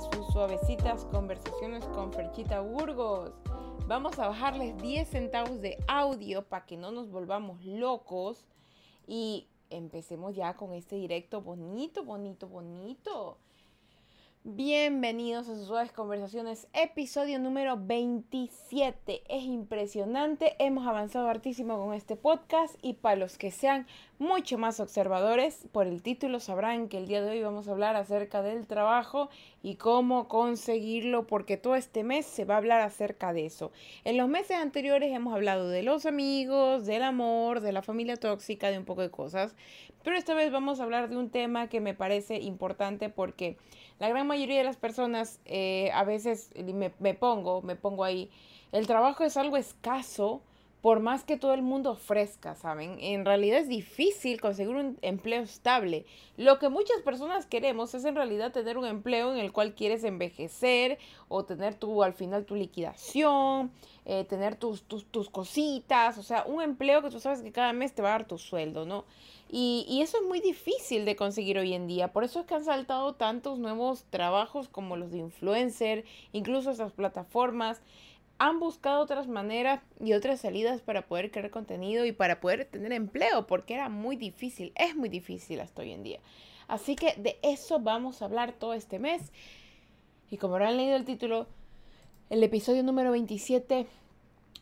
sus suavecitas conversaciones con Ferchita Burgos. Vamos a bajarles 10 centavos de audio para que no nos volvamos locos y empecemos ya con este directo bonito, bonito, bonito. Bienvenidos a sus suaves conversaciones, episodio número 27. Es impresionante, hemos avanzado hartísimo con este podcast y para los que sean mucho más observadores, por el título sabrán que el día de hoy vamos a hablar acerca del trabajo y cómo conseguirlo, porque todo este mes se va a hablar acerca de eso. En los meses anteriores hemos hablado de los amigos, del amor, de la familia tóxica, de un poco de cosas, pero esta vez vamos a hablar de un tema que me parece importante porque la gran mayoría de las personas eh, a veces me, me pongo, me pongo ahí, el trabajo es algo escaso por más que todo el mundo ofrezca, ¿saben? En realidad es difícil conseguir un empleo estable. Lo que muchas personas queremos es en realidad tener un empleo en el cual quieres envejecer o tener tu, al final tu liquidación, eh, tener tus, tus, tus, cositas, o sea, un empleo que tú sabes que cada mes te va a dar tu sueldo, ¿no? Y, y eso es muy difícil de conseguir hoy en día. Por eso es que han saltado tantos nuevos trabajos como los de influencer, incluso esas plataformas han buscado otras maneras y otras salidas para poder crear contenido y para poder tener empleo, porque era muy difícil, es muy difícil hasta hoy en día. Así que de eso vamos a hablar todo este mes. Y como habrán leído el título, el episodio número 27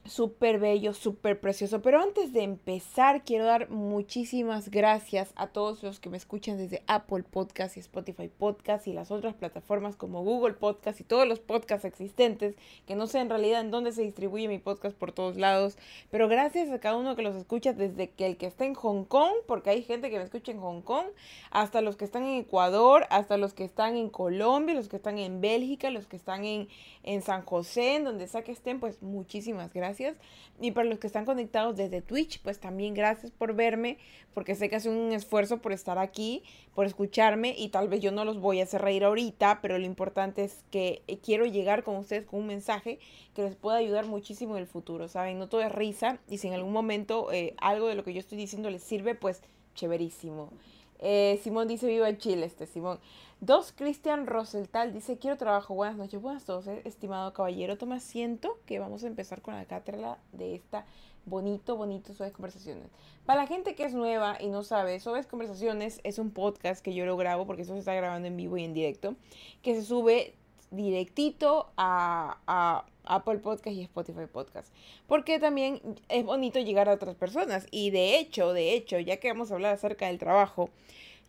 súper bello, súper precioso. Pero antes de empezar, quiero dar muchísimas gracias a todos los que me escuchan desde Apple Podcast y Spotify Podcast y las otras plataformas como Google Podcast y todos los podcasts existentes, que no sé en realidad en dónde se distribuye mi podcast por todos lados. Pero gracias a cada uno que los escucha, desde que el que está en Hong Kong, porque hay gente que me escucha en Hong Kong, hasta los que están en Ecuador, hasta los que están en Colombia, los que están en Bélgica, los que están en, en San José, en donde sea que estén, pues muchísimas gracias. Y para los que están conectados desde Twitch, pues también gracias por verme, porque sé que hacen un esfuerzo por estar aquí, por escucharme y tal vez yo no los voy a hacer reír ahorita, pero lo importante es que eh, quiero llegar con ustedes con un mensaje que les pueda ayudar muchísimo en el futuro, ¿saben? No todo es risa y si en algún momento eh, algo de lo que yo estoy diciendo les sirve, pues chéverísimo. Eh, Simón dice viva Chile, este Simón. Dos, Cristian Roseltal dice, quiero trabajo. Buenas noches, buenas noches, estimado caballero. Toma asiento que vamos a empezar con la cátedra de esta bonito, bonito Suaves Conversaciones. Para la gente que es nueva y no sabe, Suaves Conversaciones es un podcast que yo lo grabo porque eso se está grabando en vivo y en directo, que se sube directito a, a Apple Podcast y Spotify Podcast. Porque también es bonito llegar a otras personas. Y de hecho, de hecho, ya que vamos a hablar acerca del trabajo,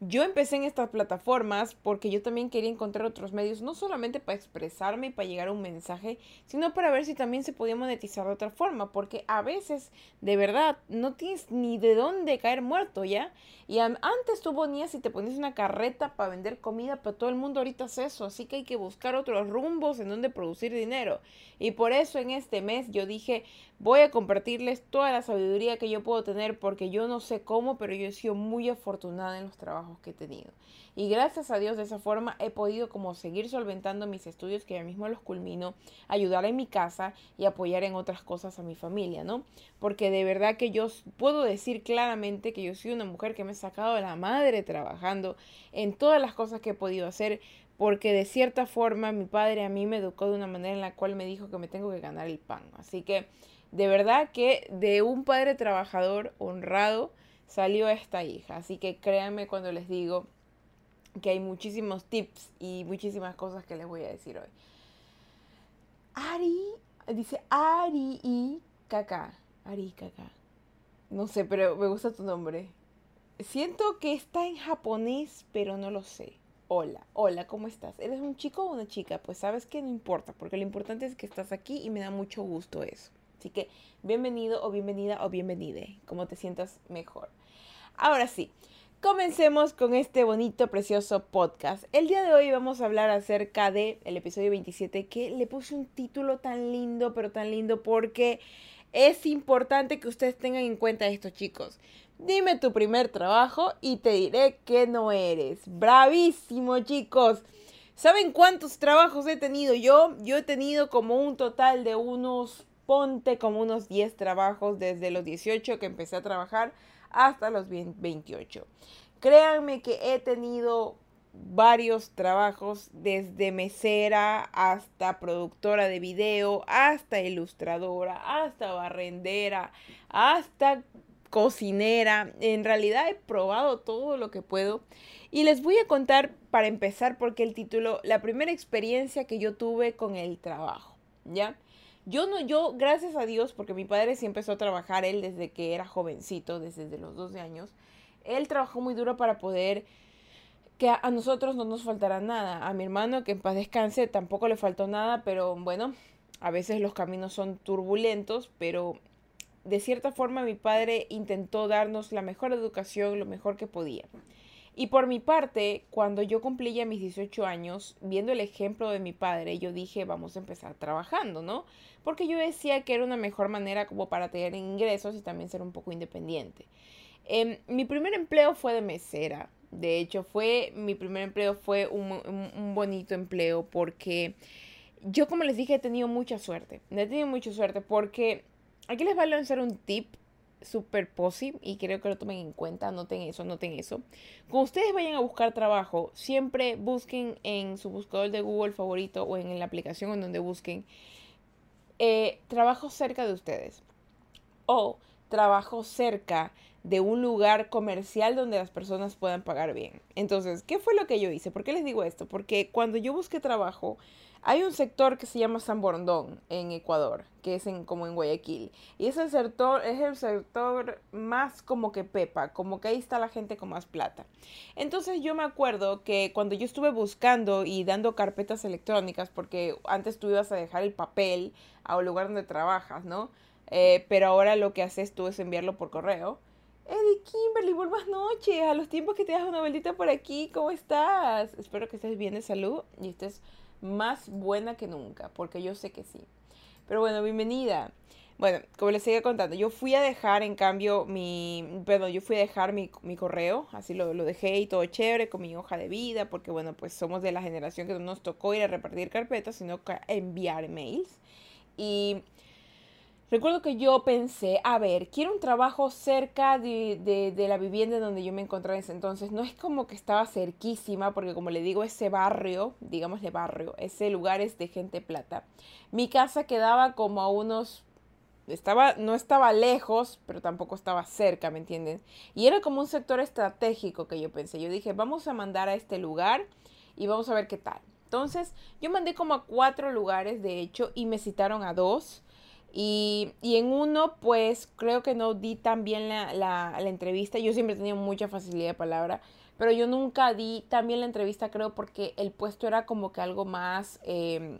yo empecé en estas plataformas porque yo también quería encontrar otros medios, no solamente para expresarme y para llegar a un mensaje, sino para ver si también se podía monetizar de otra forma, porque a veces, de verdad, no tienes ni de dónde caer muerto, ¿ya? Y antes tú ponías y te ponías una carreta para vender comida, pero todo el mundo ahorita hace eso, así que hay que buscar otros rumbos en donde producir dinero. Y por eso en este mes yo dije, voy a compartirles toda la sabiduría que yo puedo tener, porque yo no sé cómo, pero yo he sido muy afortunada en los trabajos que he tenido. Y gracias a Dios de esa forma he podido como seguir solventando mis estudios, que ya mismo los culmino, ayudar en mi casa y apoyar en otras cosas a mi familia, ¿no? Porque de verdad que yo puedo decir claramente que yo soy una mujer que me he sacado de la madre trabajando en todas las cosas que he podido hacer, porque de cierta forma mi padre a mí me educó de una manera en la cual me dijo que me tengo que ganar el pan. Así que de verdad que de un padre trabajador honrado salió esta hija. Así que créanme cuando les digo que hay muchísimos tips y muchísimas cosas que les voy a decir hoy. Ari, dice Ari y Kaka. Ari y Kaka. No sé, pero me gusta tu nombre. Siento que está en japonés, pero no lo sé. Hola, hola, ¿cómo estás? ¿Eres un chico o una chica? Pues sabes que no importa, porque lo importante es que estás aquí y me da mucho gusto eso. Así que bienvenido o bienvenida o bienvenide, como te sientas mejor. Ahora sí, comencemos con este bonito, precioso podcast. El día de hoy vamos a hablar acerca del el episodio 27 que le puse un título tan lindo, pero tan lindo porque es importante que ustedes tengan en cuenta esto, chicos. Dime tu primer trabajo y te diré que no eres. Bravísimo, chicos. ¿Saben cuántos trabajos he tenido yo? Yo he tenido como un total de unos, ponte como unos 10 trabajos desde los 18 que empecé a trabajar hasta los 28. Créanme que he tenido varios trabajos, desde mesera hasta productora de video, hasta ilustradora, hasta barrendera, hasta cocinera. En realidad he probado todo lo que puedo. Y les voy a contar, para empezar, porque el título, la primera experiencia que yo tuve con el trabajo, ¿ya? Yo no, yo, gracias a Dios, porque mi padre sí empezó a trabajar, él desde que era jovencito, desde los 12 años, él trabajó muy duro para poder que a, nosotros no nos faltará nada. A mi hermano, que en paz descanse, tampoco le faltó nada, pero bueno, a veces los caminos son turbulentos, pero de cierta forma mi padre intentó darnos la mejor educación, lo mejor que podía. Y por mi parte, cuando yo cumplí ya mis 18 años, viendo el ejemplo de mi padre, yo dije, vamos a empezar trabajando, ¿no? Porque yo decía que era una mejor manera como para tener ingresos y también ser un poco independiente. Em, mi primer empleo fue de mesera. De hecho, fue mi primer empleo fue un, bonito empleo porque yo, como les dije, he tenido mucha suerte. He tenido mucha suerte porque aquí les va a lanzar un tip super posible y creo que lo tomen en cuenta, noten eso, noten eso. Cuando ustedes vayan a buscar trabajo, siempre busquen en su buscador de Google favorito o en la aplicación en donde busquen eh, trabajo cerca de ustedes o trabajo cerca de un lugar comercial donde las personas puedan pagar bien. Entonces, ¿qué fue lo que yo hice? ¿Por qué les digo esto? Porque cuando yo busqué trabajo, hay un sector que se llama San Borondón en Ecuador, que es en, como en Guayaquil. Y ese sector es el sector más como que pepa, como que ahí está la gente con más plata. Entonces yo me acuerdo que cuando yo estuve buscando y dando carpetas electrónicas, porque antes tú ibas a dejar el papel a un lugar donde trabajas, ¿no? Eh, pero ahora lo que haces tú es enviarlo por correo. Eddie Kimberly, buenas noches. A los tiempos que te das una vueltita por aquí, ¿cómo estás? Espero que estés bien de salud y estés más buena que nunca, porque yo sé que sí. Pero bueno, bienvenida. Bueno, como les seguía contando, yo fui a dejar en cambio mi, perdón, yo fui a dejar mi, mi correo, así lo, lo, dejé y todo chévere con mi hoja de vida, porque bueno, pues somos de la generación que no nos tocó ir a repartir carpetas, sino enviar mails. Y Recuerdo que yo pensé, a ver, quiero un trabajo cerca de, la vivienda donde yo me encontraba en ese entonces. No es como que estaba cerquísima, porque como le digo, ese barrio, digamos de barrio, ese lugar es de gente plata. Mi casa quedaba como a unos estaba, no estaba lejos, pero tampoco estaba cerca, ¿me entienden? Y era como un sector estratégico que yo pensé. Yo dije, vamos a mandar a este lugar y vamos a ver qué tal. Entonces, yo mandé como a cuatro lugares, de hecho, y me citaron a dos. Y, en uno, pues creo que no di tan bien la, entrevista. Yo siempre he tenido mucha facilidad de palabra, pero yo nunca di tan bien la entrevista, creo, porque el puesto era como que algo más, em,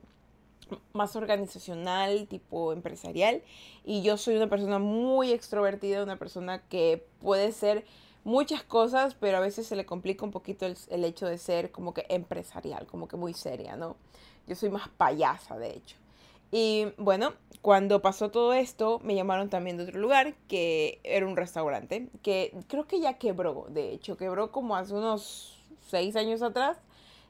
más organizacional, tipo empresarial. Y yo soy una persona muy extrovertida, una persona que puede ser muchas cosas, pero a veces se le complica un poquito el, el hecho de ser como que empresarial, como que muy seria, ¿no? Yo soy más payasa, de hecho. Y bueno, cuando pasó todo esto, me llamaron también de otro lugar, que era un restaurante, que creo que ya quebró, de hecho, quebró como hace unos seis años atrás.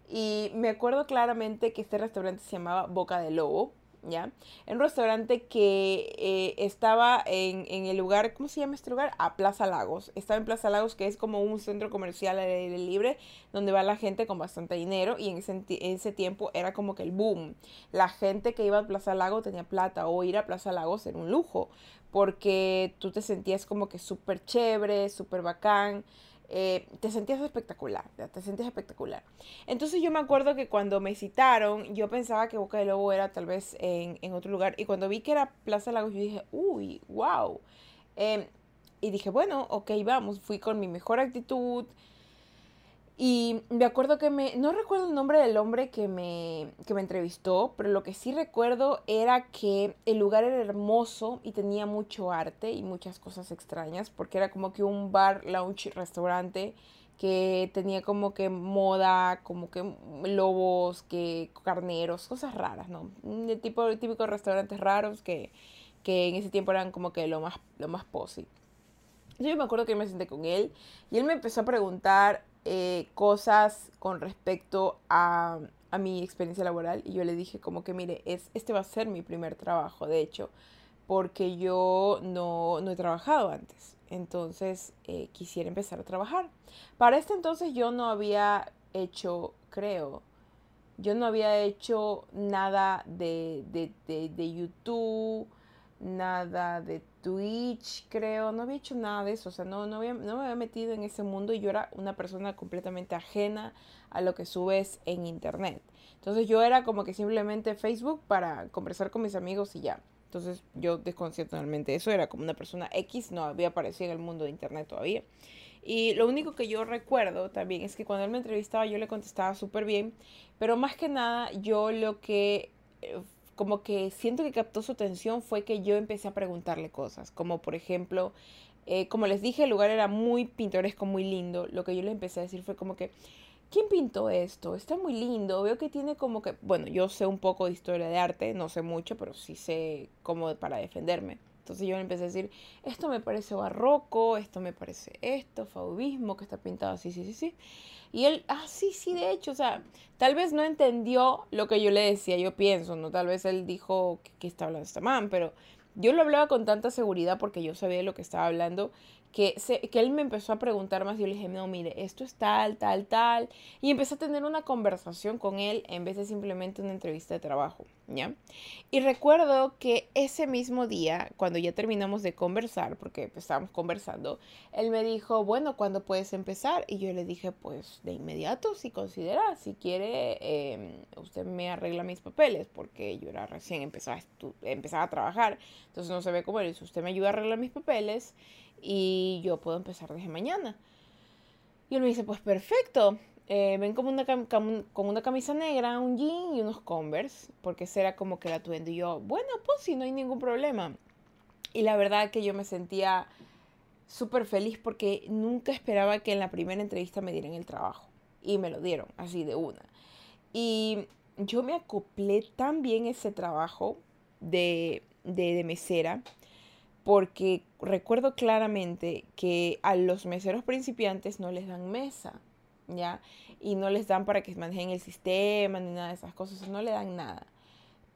Y me acuerdo claramente que este restaurante se llamaba Boca de Lobo. ¿Ya? En un restaurante que eh, estaba en, el lugar, ¿cómo se llama este lugar? A Plaza Lagos. Estaba en Plaza Lagos, que es como un centro comercial al aire libre, donde va la gente con bastante dinero y en ese, en ese tiempo era como que el boom. La gente que iba a Plaza Lagos tenía plata o ir a Plaza Lagos era un lujo, porque tú te sentías como que súper chévere, súper bacán. Eh, te sentías espectacular, te sentías espectacular. Entonces yo me acuerdo que cuando me citaron, yo pensaba que Boca de Lobo era tal vez en, en otro lugar. Y cuando vi que era Plaza Lagos, yo dije, uy, wow. Em, y dije, bueno, ok, vamos. Fui con mi mejor actitud. Y me acuerdo que me, no recuerdo el nombre del hombre que me, que me entrevistó, pero lo que sí recuerdo era que el lugar era hermoso y tenía mucho arte y muchas cosas extrañas, porque era como que un bar, lounge, restaurante que tenía como que moda, como que lobos, que carneros, cosas raras, ¿no? De tipo típicos restaurantes raros que, que en ese tiempo eran como que lo más, lo más posi. Yo me acuerdo que me senté con él y él me empezó a preguntar eh, cosas con respecto a, a, mi experiencia laboral y yo le dije como que mire, es, este va a ser mi primer trabajo, de hecho, porque yo no, no he trabajado antes, entonces eh, quisiera empezar a trabajar. Para este entonces yo no había hecho, creo, yo no había hecho nada de, de, de, de YouTube, nada de Twitch, creo, no había hecho nada de eso, o sea, no, no, había, no me había metido en ese mundo y yo era una persona completamente ajena a lo que subes en internet. Entonces yo era como que simplemente Facebook para conversar con mis amigos y ya. Entonces yo desconocía totalmente eso, era como una persona X, no había aparecido en el mundo de internet todavía. Y lo único que yo recuerdo también es que cuando él me entrevistaba yo le contestaba súper bien, pero más que nada yo lo que eh, como que siento que captó su atención fue que yo empecé a preguntarle cosas, como por ejemplo, eh, como les dije, el lugar era muy pintoresco, muy lindo. Lo que yo le empecé a decir fue como que, ¿quién pintó esto? Está muy lindo. Veo que tiene como que, bueno, yo sé un poco de historia de arte, no sé mucho, pero sí sé cómo para defenderme. Entonces yo empecé a decir, esto me parece barroco, esto me parece esto, fauvismo, que está pintado así, sí, sí, sí. Y él, ah, sí, sí, de hecho, o sea, tal vez no entendió lo que yo le decía, yo pienso, ¿no? Tal vez él dijo que, está hablando esta man, pero yo lo hablaba con tanta seguridad porque yo sabía de lo que estaba hablando que, él me empezó a preguntar más yo le dije, no, mire, esto es tal, tal, tal. Y empecé a tener una conversación con él en vez de simplemente una entrevista de trabajo, ¿ya? Y recuerdo que ese mismo día, cuando ya terminamos de conversar, porque estábamos conversando, él me dijo, bueno, ¿cuándo puedes empezar? Y yo le dije, pues de inmediato, si considera, si quiere, em, usted me arregla mis papeles, porque yo era recién empezaba empezaba a trabajar, entonces no ve cómo es, usted me ayuda a arreglar mis papeles y yo puedo empezar desde mañana. Y él me dice, pues perfecto, eh, ven como una, con una camisa negra, un jean y unos Converse, porque será como que la tuendo. Y yo, bueno, pues sí, no hay ningún problema. Y la verdad que yo me sentía súper feliz porque nunca esperaba que en la primera entrevista me dieran el trabajo. Y me lo dieron, así de una. Y yo me acoplé tan bien ese trabajo de, de mesera porque recuerdo claramente que a los meseros principiantes no les dan mesa, ¿ya? Y no les dan para que manejen el sistema ni nada de esas cosas, no le dan nada.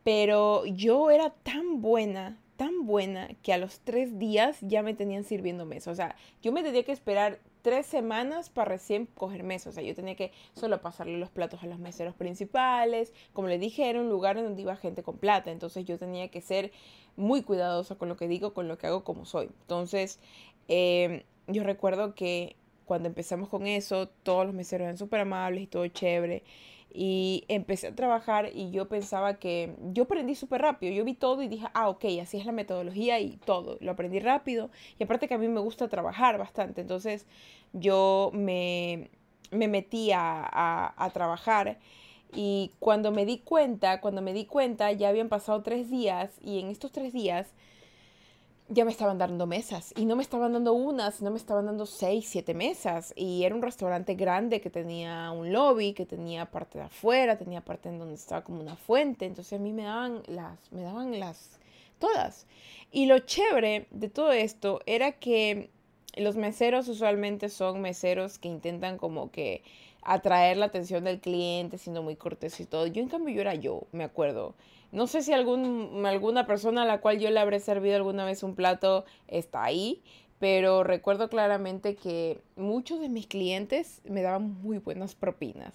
Pero yo era tan buena, tan buena, que a los tres días ya me tenían sirviendo mesa. O sea, yo me tenía que esperar tres semanas para recién coger mesa. O sea, yo tenía que solo pasarle los platos a los meseros principales. Como le dije, era un lugar en donde iba gente con plata. Entonces yo tenía que ser muy cuidadosa con lo que digo, con lo que hago, como soy. Entonces, em, yo recuerdo que cuando empezamos con eso, todos los meseros eran súper amables y todo chévere. Y empecé a trabajar y yo pensaba que yo aprendí súper rápido. Yo vi todo y dije, ah, ok, así es la metodología y todo. Lo aprendí rápido. Y aparte que a mí me gusta trabajar bastante. Entonces yo me, me metí a, a, trabajar. Y cuando me di cuenta, cuando me di cuenta, ya habían pasado tres días y en estos tres días ya me estaban dando mesas y no me estaban dando unas, no me estaban dando seis, siete mesas y era un restaurante grande que tenía un lobby, que tenía parte de afuera, tenía parte en donde estaba como una fuente, entonces a mí me daban las, me daban las, todas. Y lo chévere de todo esto era que los meseros usualmente son meseros que intentan como que atraer la atención del cliente, siendo muy cortés y todo. Yo en cambio yo era yo, me acuerdo. No sé si algún, alguna persona a la cual yo le habré servido alguna vez un plato está ahí, pero recuerdo claramente que muchos de mis clientes me daban muy buenas propinas.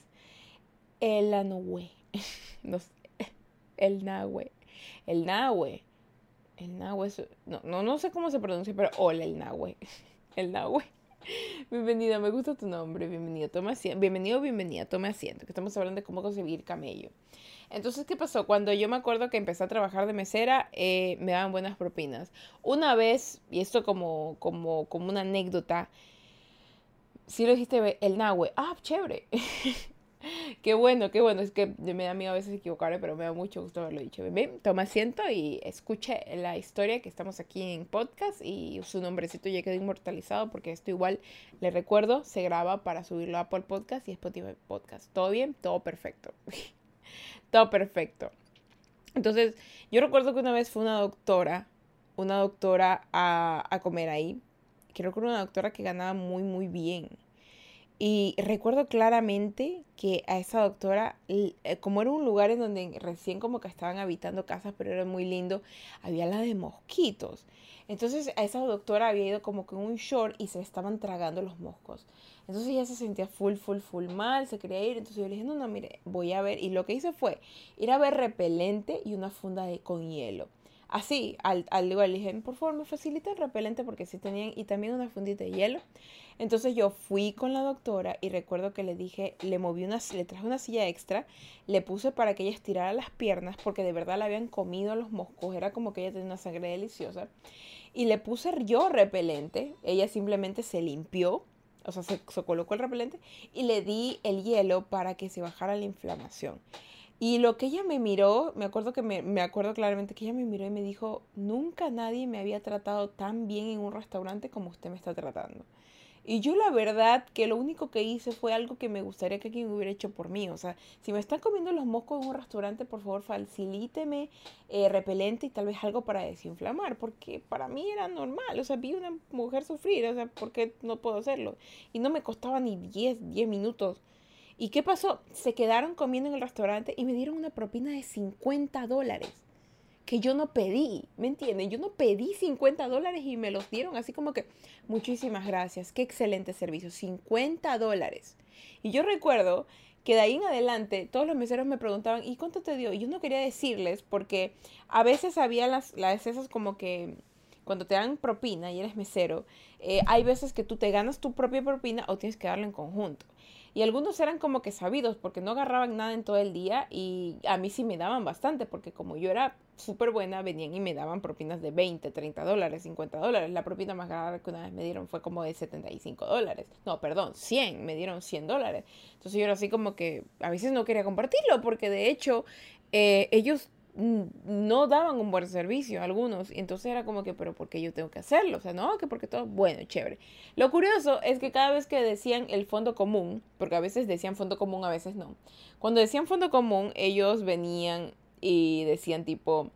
El anahue, no sé, el nahue, el nahue, el nahue, no, no, no sé cómo se pronuncia, pero hola el nahue, el nahue. Bienvenida, me gusta tu nombre, bienvenido, toma asiento, bienvenido, bienvenida, tome asiento, que estamos hablando de cómo conseguir camello. Entonces, ¿qué pasó? Cuando yo me acuerdo que empecé a trabajar de mesera, eh, me daban buenas propinas. Una vez, y esto como, como, como una anécdota, sí lo dijiste el Nahue. Ah, chévere. qué bueno, qué bueno. Es que me da miedo a veces equivocarme, pero me da mucho gusto haberlo dicho. Ven, toma asiento y escuche la historia que estamos aquí en podcast y su nombrecito ya quedó inmortalizado porque esto igual, le recuerdo, se graba para subirlo a Apple Podcast y Spotify Podcast. ¿Todo bien? Todo perfecto. todo perfecto. Entonces, yo recuerdo que una vez fue una doctora, una doctora a, a comer ahí. Creo que era una doctora que ganaba muy, muy bien. Y recuerdo claramente que a esa doctora, eh, como era un lugar en donde recién como que estaban habitando casas, pero era muy lindo, había la de mosquitos. Entonces a esa doctora había ido como que en un short y se estaban tragando los moscos. Entonces ella se sentía full, full, full mal, se quería ir. Entonces yo le dije, no, no, mire, voy a ver. Y lo que hice fue ir a ver repelente y una funda de, con hielo. Así, al, al igual le dije, por favor, me facilita el repelente porque sí tenían, y también una fundita de hielo. Entonces yo fui con la doctora y recuerdo que le dije, le moví una, le traje una silla extra, le puse para que ella estirara las piernas porque de verdad le habían comido los moscos, era como que ella tenía una sangre deliciosa. Y le puse yo repelente, ella simplemente se limpió, o sea, se, se colocó el repelente y le di el hielo para que se bajara la inflamación. Y lo que ella me miró, me acuerdo que me, me, acuerdo claramente que ella me miró y me dijo, nunca nadie me había tratado tan bien en un restaurante como usted me está tratando. Y yo la verdad que lo único que hice fue algo que me gustaría que alguien hubiera hecho por mí. O sea, si me están comiendo los moscos en un restaurante, por favor facilíteme eh, repelente y tal vez algo para desinflamar. Porque para mí era normal. O sea, vi una mujer sufrir. O sea, ¿por qué no puedo hacerlo? Y no me costaba ni 10, 10 minutos. ¿Y qué pasó? Se quedaron comiendo en el restaurante y me dieron una propina de 50 dólares que yo no pedí, ¿me entienden? Yo no pedí 50 dólares y me los dieron así como que, muchísimas gracias, qué excelente servicio, 50 dólares. Y yo recuerdo que de ahí en adelante todos los meseros me preguntaban, ¿y cuánto te dio? Y yo no quería decirles porque a veces había las, las esas como que cuando te dan propina y eres mesero, eh, hay veces que tú te ganas tu propia propina o tienes que darlo en conjunto. Y algunos eran como que sabidos porque no agarraban nada en todo el día y a mí sí me daban bastante porque como yo era súper buena, venían y me daban propinas de 20, 30 dólares, 50 dólares. La propina más grande que una vez me dieron fue como de 75 dólares. No, perdón, 100, me dieron 100 dólares. Entonces yo era así como que a veces no quería compartirlo porque de hecho eh, ellos no daban un buen servicio algunos. Y entonces era como que, pero ¿por qué yo tengo que hacerlo? O sea, no, que porque todo, bueno, chévere. Lo curioso es que cada vez que decían el fondo común, porque a veces decían fondo común, a veces no. Cuando decían fondo común, ellos venían y decían tipo,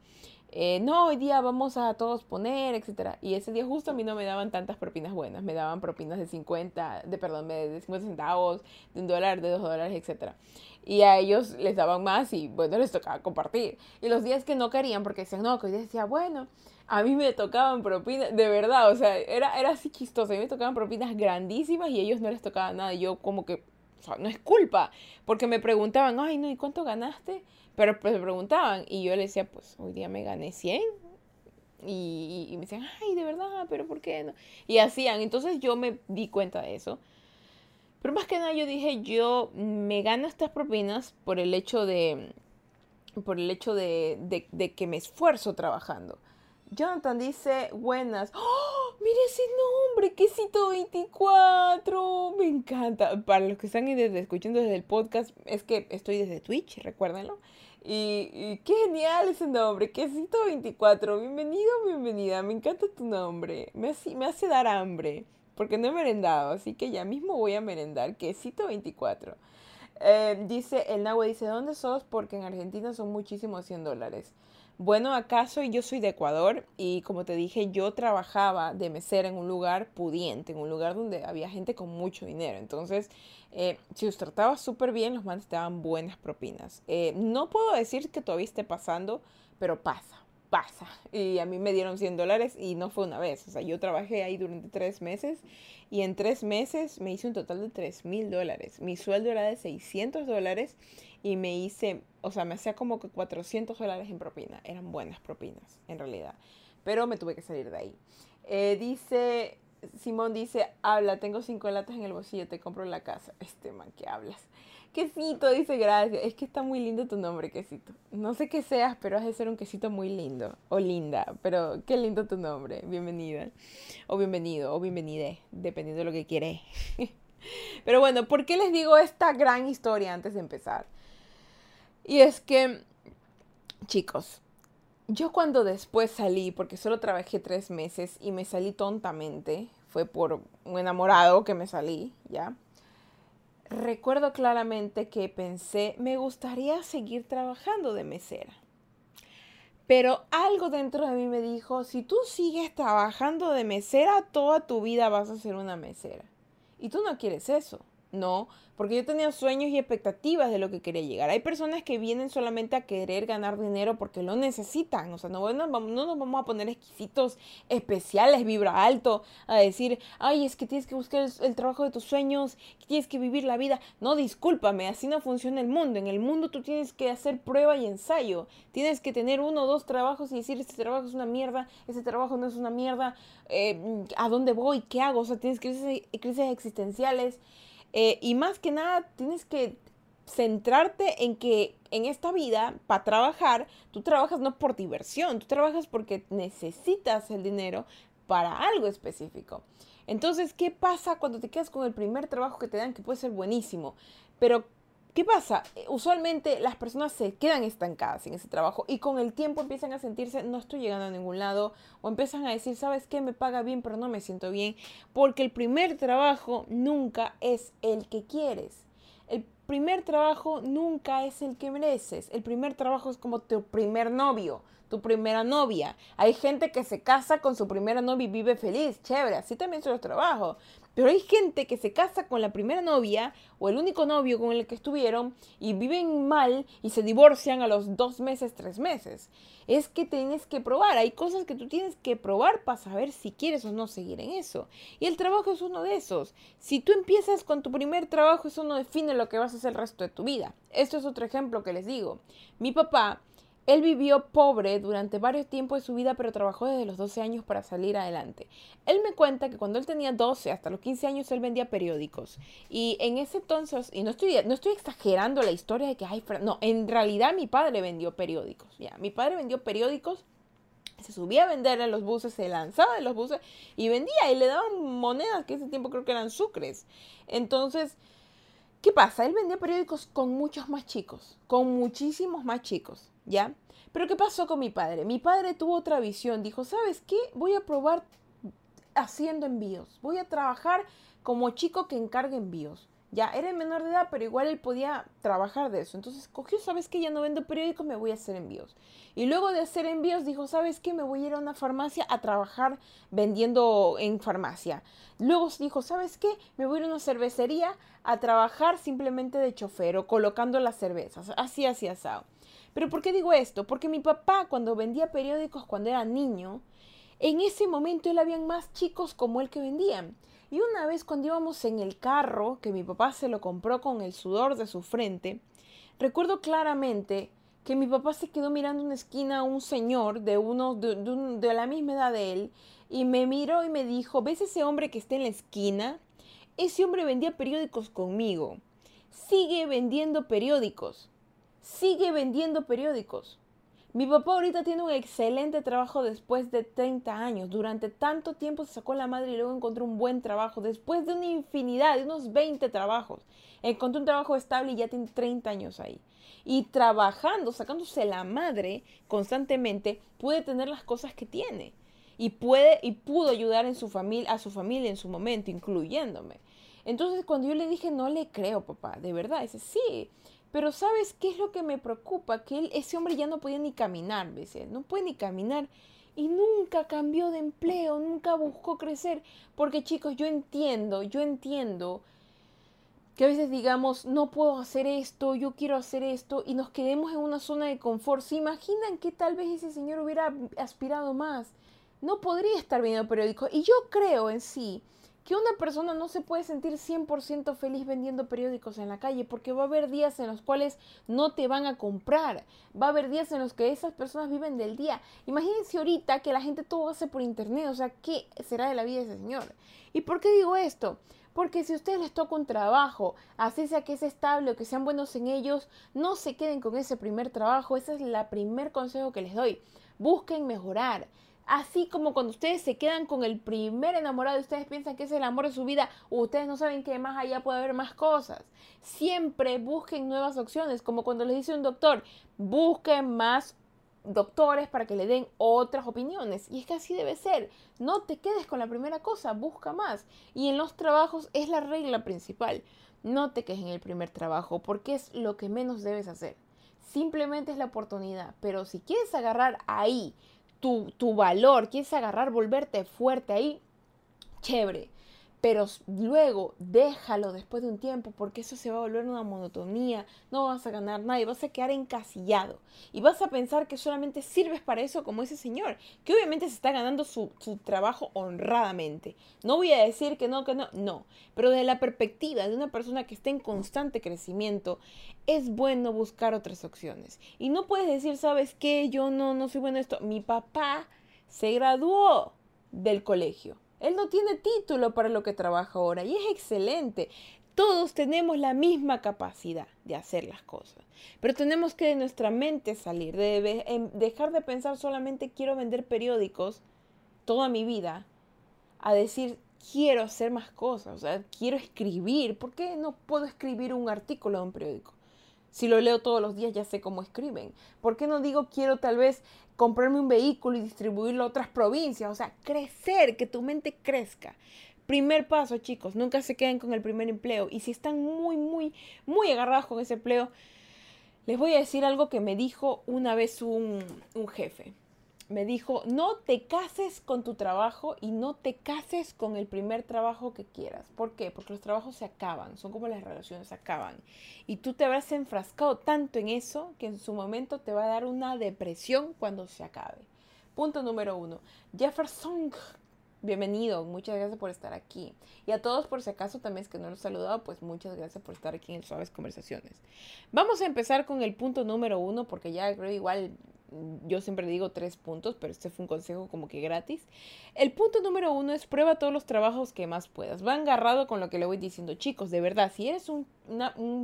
eh, no, hoy día vamos a todos poner, etcétera. Y ese día justo a mí no me daban tantas propinas buenas, me daban propinas de 50, de perdón, de 50 centavos, de un dólar, de dos dólares, etcétera. Y a ellos les daban más y bueno, les tocaba compartir. Y los días que no querían, porque decían, no, que hoy decía, bueno, a mí me tocaban propinas, de verdad, o sea, era, era así chistoso, a mí me tocaban propinas grandísimas y a ellos no les tocaba nada. Y yo como que, no es culpa, porque me preguntaban, ay, no, ¿y cuánto ganaste? Pero pues me preguntaban y yo les decía, pues hoy día me gané 100. Y, y, me decían, ay, de verdad, pero ¿por qué no? Y hacían, entonces yo me di cuenta de eso. Pero más que nada yo dije, yo me gano estas propinas por el hecho de, por el hecho de, de, que me esfuerzo trabajando. Jonathan dice, buenas. ¡Oh! Mire ese nombre, quesito 24. Me encanta. Para los que están escuchando desde el podcast, es que estoy desde Twitch, recuérdenlo. Y, qué genial ese nombre, Quesito24. Bienvenido, bienvenida. Me encanta tu nombre. Me hace, me hace dar hambre, porque no he merendado, así que ya mismo voy a merendar. Quesito24. Eh, dice, el Nahue dice, ¿dónde sos? Porque en Argentina son muchísimos 100 dólares. Bueno, acaso yo soy de Ecuador y como te dije, yo trabajaba de mesera en un lugar pudiente, en un lugar donde había gente con mucho dinero. Entonces, eh, si os trataba súper bien, los manes te daban buenas propinas. Eh, no puedo decir que todavía esté pasando, pero pasa, pasa. Y a mí me dieron 100 dólares y no fue una vez. O sea, yo trabajé ahí durante tres meses y en tres meses me hice un total de 3 mil dólares. Mi sueldo era de 600 dólares y me hice, o sea, me hacía como que 400 dólares en propina. Eran buenas propinas, en realidad. Pero me tuve que salir de ahí. Eh, dice, Simón dice, habla, tengo cinco latas en el bolsillo, te compro la casa. Este man, ¿qué hablas? Quesito dice, gracias. Es que está muy lindo tu nombre, Quesito. No sé qué seas, pero has de ser un quesito muy lindo. O linda, pero qué lindo tu nombre. Bienvenida. O bienvenido, o bienvenide, dependiendo de lo que quieres. pero bueno, ¿por qué les digo esta gran historia antes de empezar? Y es que, chicos, yo cuando después salí, porque solo trabajé tres meses y me salí tontamente, fue por un enamorado que me salí, ¿ya? Recuerdo claramente que pensé, me gustaría seguir trabajando de mesera. Pero algo dentro de mí me dijo, si tú sigues trabajando de mesera, toda tu vida vas a ser una mesera. Y tú no quieres eso. No, porque yo tenía sueños y expectativas de lo que quería llegar. Hay personas que vienen solamente a querer ganar dinero porque lo necesitan, o sea, no, no, no nos vamos a poner exquisitos especiales, vibra alto, a decir, ay, es que tienes que buscar el, el trabajo de tus sueños, que tienes que vivir la vida. No, discúlpame, así no funciona el mundo. En el mundo tú tienes que hacer prueba y ensayo, tienes que tener uno o dos trabajos y decir, este trabajo es una mierda, este trabajo no es una mierda, eh, ¿a dónde voy? ¿Qué hago? O sea, tienes crisis, crisis existenciales. Eh, y más que nada, tienes que centrarte en que en esta vida, para trabajar, tú trabajas no por diversión, tú trabajas porque necesitas el dinero para algo específico. Entonces, ¿qué pasa cuando te quedas con el primer trabajo que te dan, que puede ser buenísimo? Pero ¿Qué pasa? Usualmente las personas se quedan estancadas en ese trabajo y con el tiempo empiezan a sentirse no estoy llegando a ningún lado o empiezan a decir, ¿sabes qué? Me paga bien pero no me siento bien porque el primer trabajo nunca es el que quieres. El primer trabajo nunca es el que mereces. El primer trabajo es como tu primer novio, tu primera novia. Hay gente que se casa con su primera novia y vive feliz, chévere, así también son los trabajos. Pero hay gente que se casa con la primera novia o el único novio con el que estuvieron y viven mal y se divorcian a los dos meses, tres meses. Es que tienes que probar. Hay cosas que tú tienes que probar para saber si quieres o no seguir en eso. Y el trabajo es uno de esos. Si tú empiezas con tu primer trabajo, eso no define lo que vas a hacer el resto de tu vida. Esto es otro ejemplo que les digo. Mi papá él vivió pobre durante varios tiempos de su vida, pero trabajó desde los 12 años para salir adelante. Él me cuenta que cuando él tenía 12 hasta los 15 años, él vendía periódicos. Y en ese entonces, y no estoy, exagerando la historia de que, hay, no, en realidad mi padre vendió periódicos. Ya, mi padre vendió periódicos se subía a vender en los buses, se lanzaba en los buses y vendía y le daban monedas que ese tiempo creo que eran sucres. Entonces, ¿qué pasa? Él vendía periódicos con muchos más chicos, con muchísimos más chicos. ¿Ya? Pero ¿qué pasó con mi padre? Mi padre tuvo otra visión, dijo, ¿sabes qué? Voy a probar haciendo envíos, voy a trabajar como chico que encargue envíos. Ya, era menor de edad, pero igual él podía trabajar de eso. Entonces cogió, ¿sabes qué? Ya no vendo periódicos, me voy a hacer envíos. Y luego de hacer envíos dijo, ¿sabes qué? Me voy a ir a una farmacia a trabajar vendiendo en farmacia. Luego dijo, ¿sabes qué? Me voy a ir a una cervecería a trabajar simplemente de chofer o colocando las cervezas. Así, así, asado. Pero ¿por qué digo esto? Porque mi papá cuando vendía periódicos cuando era niño, en ese momento él habían más chicos como él que vendían. Y una vez cuando íbamos en el carro, que mi papá se lo compró con el sudor de su frente, recuerdo claramente que mi papá se quedó mirando una esquina a un señor de, uno, de la misma edad de él y me miró y me dijo, ¿ves ese hombre que está en la esquina? Ese hombre vendía periódicos conmigo. Sigue vendiendo periódicos sigue vendiendo periódicos. Mi papá ahorita tiene un excelente trabajo después de 30 años. Durante tanto tiempo se sacó la madre y luego encontró un buen trabajo. Después de una infinidad, de unos 20 trabajos. Encontró un trabajo estable y ya tiene 30 años ahí. Y trabajando, sacándose la madre constantemente, puede tener las cosas que tiene. Y puede y pudo ayudar en su familia, a su familia en su momento, incluyéndome. Entonces cuando yo le dije, no le creo, papá, de verdad, dice, sí, pero ¿sabes qué es lo que me preocupa? Que él, ese hombre ya no podía ni caminar, ¿ves? No puede ni caminar. Y nunca cambió de empleo, nunca buscó crecer. Porque chicos, yo entiendo, yo entiendo que a veces digamos, no puedo hacer esto, yo quiero hacer esto, y nos quedemos en una zona de confort. ¿Se imaginan que tal vez ese señor hubiera aspirado más? No podría estar viendo periódicos. Y yo creo en sí que una persona no se puede sentir 100% feliz vendiendo periódicos en la calle porque va a haber días en los cuales no te van a comprar, va a haber días en los que esas personas viven del día. Imagínense ahorita que la gente todo hace por internet, o sea, ¿qué será de la vida de ese señor? ¿Y por qué digo esto? Porque si a ustedes les toca un trabajo, así sea que es estable o que sean buenos en ellos, no se queden con ese primer trabajo. Ese es el primer consejo que les doy. Busquen mejorar. Así como cuando ustedes se quedan con el primer enamorado y ustedes piensan que es el amor de su vida, ustedes no saben que más allá puede haber más cosas. Siempre busquen nuevas opciones, como cuando les dice un doctor, busquen más doctores para que le den otras opiniones. Y es que así debe ser. No te quedes con la primera cosa, busca más. Y en los trabajos es la regla principal. No te quedes en el primer trabajo porque es lo que menos debes hacer. Simplemente es la oportunidad. Pero si quieres agarrar ahí tu, valor, quieres agarrar, volverte fuerte ahí, chévere. Pero luego déjalo después de un tiempo porque eso se va a volver una monotonía, no vas a ganar nada y vas a quedar encasillado y vas a pensar que solamente sirves para eso como ese señor, que obviamente se está ganando su, su trabajo honradamente. No voy a decir que no, que no, no, pero desde la perspectiva de una persona que está en constante crecimiento, es bueno buscar otras opciones. Y no puedes decir, ¿sabes qué? Yo no, no soy bueno en esto. Mi papá se graduó del colegio él no tiene título para lo que trabaja ahora y es excelente. Todos tenemos la misma capacidad de hacer las cosas, pero tenemos que de nuestra mente salir, de em, dejar de pensar solamente quiero vender periódicos toda mi vida, a decir quiero hacer más cosas, o sea, quiero escribir. ¿Por qué no puedo escribir un artículo de un periódico? Si lo leo todos los días ya sé cómo escriben. ¿Por qué no digo quiero tal vez comprarme un vehículo y distribuirlo a otras provincias? O sea, crecer, que tu mente crezca. Primer paso, chicos, nunca se queden con el primer empleo. Y si están muy, muy, muy agarrados con ese empleo, les voy a decir algo que me dijo una vez un, un jefe me dijo, no te cases con tu trabajo y no te cases con el primer trabajo que quieras. ¿Por qué? Porque los trabajos se acaban, son como las relaciones se acaban. Y tú te habrás enfrascado tanto en eso que en su momento te va a dar una depresión cuando se acabe. Punto número uno. Jefferson, bienvenido, muchas gracias por estar aquí. Y a todos, por si acaso también es que no los he saludado, pues muchas gracias por estar aquí en Suaves Conversaciones. Vamos a empezar con el punto número uno, porque ya creo igual yo siempre digo tres puntos, pero este fue un consejo como que gratis. El punto número uno es prueba todos los trabajos que más puedas. Va agarrado con lo que le voy diciendo, chicos, de verdad, si eres un,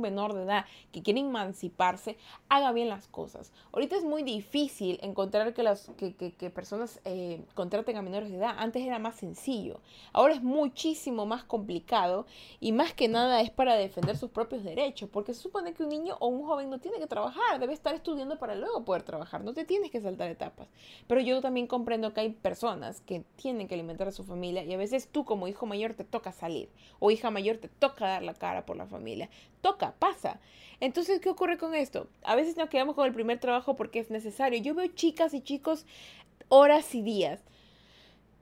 menor de edad que quiere emanciparse, haga bien las cosas. Ahorita es muy difícil encontrar que, las, que, que, personas eh, contraten a menores de edad. Antes era más sencillo. Ahora es muchísimo más complicado y más que nada es para defender sus propios derechos, porque se supone que un niño o un joven no tiene que trabajar, debe estar estudiando para luego poder trabajar. No te tienes que saltar etapas. Pero yo también comprendo que hay personas que tienen que alimentar a su familia y a veces tú como hijo mayor te toca salir o hija mayor te toca dar la cara por la familia. Toca, pasa. Entonces, ¿qué ocurre con esto? A veces nos quedamos con el primer trabajo porque es necesario. Yo veo chicas y chicos horas y días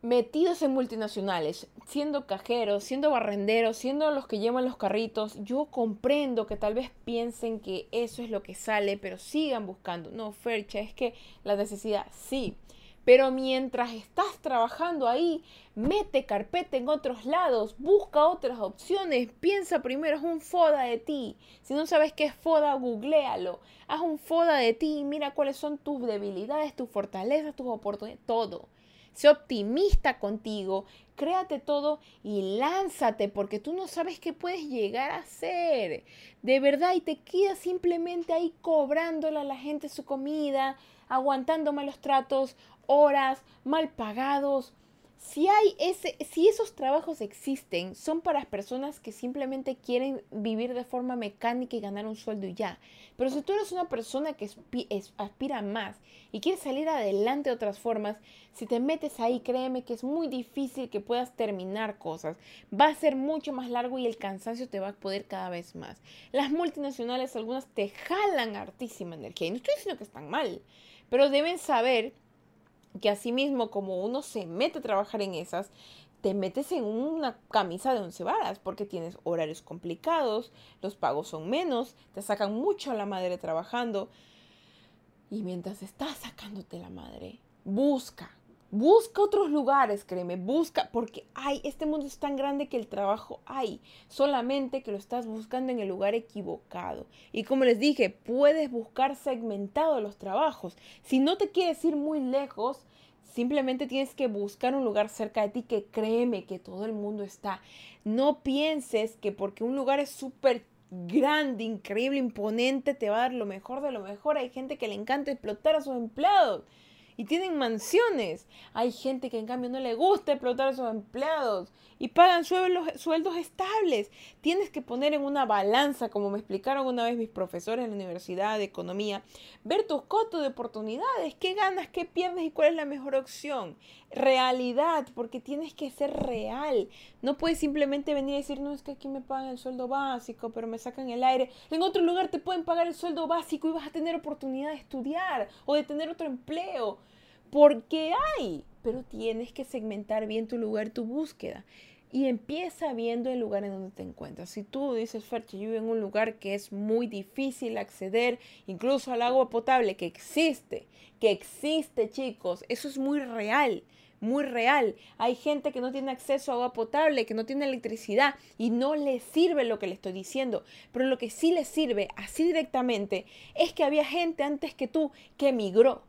metidos en multinacionales, siendo cajeros, siendo barrenderos, siendo los que llevan los carritos, yo comprendo que tal vez piensen que eso es lo que sale, pero sigan buscando. No, Fercha, es que la necesidad sí. Pero mientras estás trabajando ahí, mete carpeta en otros lados, busca otras opciones, piensa primero, es un foda de ti. Si no sabes qué es foda, googlealo. Haz un foda de ti, mira cuáles son tus debilidades, tus fortalezas, tus oportunidades, todo. Sé optimista contigo, créate todo y lánzate porque tú no sabes qué puedes llegar a ser. De verdad, y te quedas simplemente ahí cobrándole a la gente su comida, aguantando malos tratos, horas, mal pagados. Si, hay ese, si esos trabajos existen, son para personas que simplemente quieren vivir de forma mecánica y ganar un sueldo y ya. Pero si tú eres una persona que aspira más y quiere salir adelante de otras formas, si te metes ahí, créeme que es muy difícil que puedas terminar cosas. Va a ser mucho más largo y el cansancio te va a poder cada vez más. Las multinacionales, algunas te jalan hartísima energía. Y no estoy diciendo que están mal, pero deben saber que asimismo como uno se mete a trabajar en esas, te metes en una camisa de once varas porque tienes horarios complicados, los pagos son menos, te sacan mucho a la madre trabajando. Y mientras estás sacándote la madre, busca, Busca otros lugares, créeme, busca, porque hay, este mundo es tan grande que el trabajo hay, solamente que lo estás buscando en el lugar equivocado. Y como les dije, puedes buscar segmentado los trabajos. Si no te quieres ir muy lejos, simplemente tienes que buscar un lugar cerca de ti que créeme que todo el mundo está. No pienses que porque un lugar es súper grande, increíble, imponente, te va a dar lo mejor de lo mejor. Hay gente que le encanta explotar a sus empleados y tienen mansiones. Hay gente que en cambio no le gusta explotar a sus empleados y pagan sueldos, sueldos estables. Tienes que poner en una balanza, como me explicaron una vez mis profesores en la Universidad de Economía, ver tus costos de oportunidades, qué ganas, qué pierdes y cuál es la mejor opción. Realidad, porque tienes que ser real. No puedes simplemente venir y decir, no, es que aquí me pagan el sueldo básico, pero me sacan el aire. En otro lugar te pueden pagar el sueldo básico y vas a tener oportunidad de estudiar o de tener otro empleo. Porque hay, pero tienes que segmentar bien tu lugar, tu búsqueda. y empieza viendo el lugar en donde te encuentras. Si tú dices, Ferche, yo vivo en un lugar que es muy difícil acceder, incluso al agua potable, que existe, que existe, chicos, eso es muy real muy real. Hay gente que no tiene acceso a agua potable, que no tiene electricidad y no le sirve lo que le estoy diciendo. Pero lo que sí le sirve así directamente es que había gente antes que tú que emigró,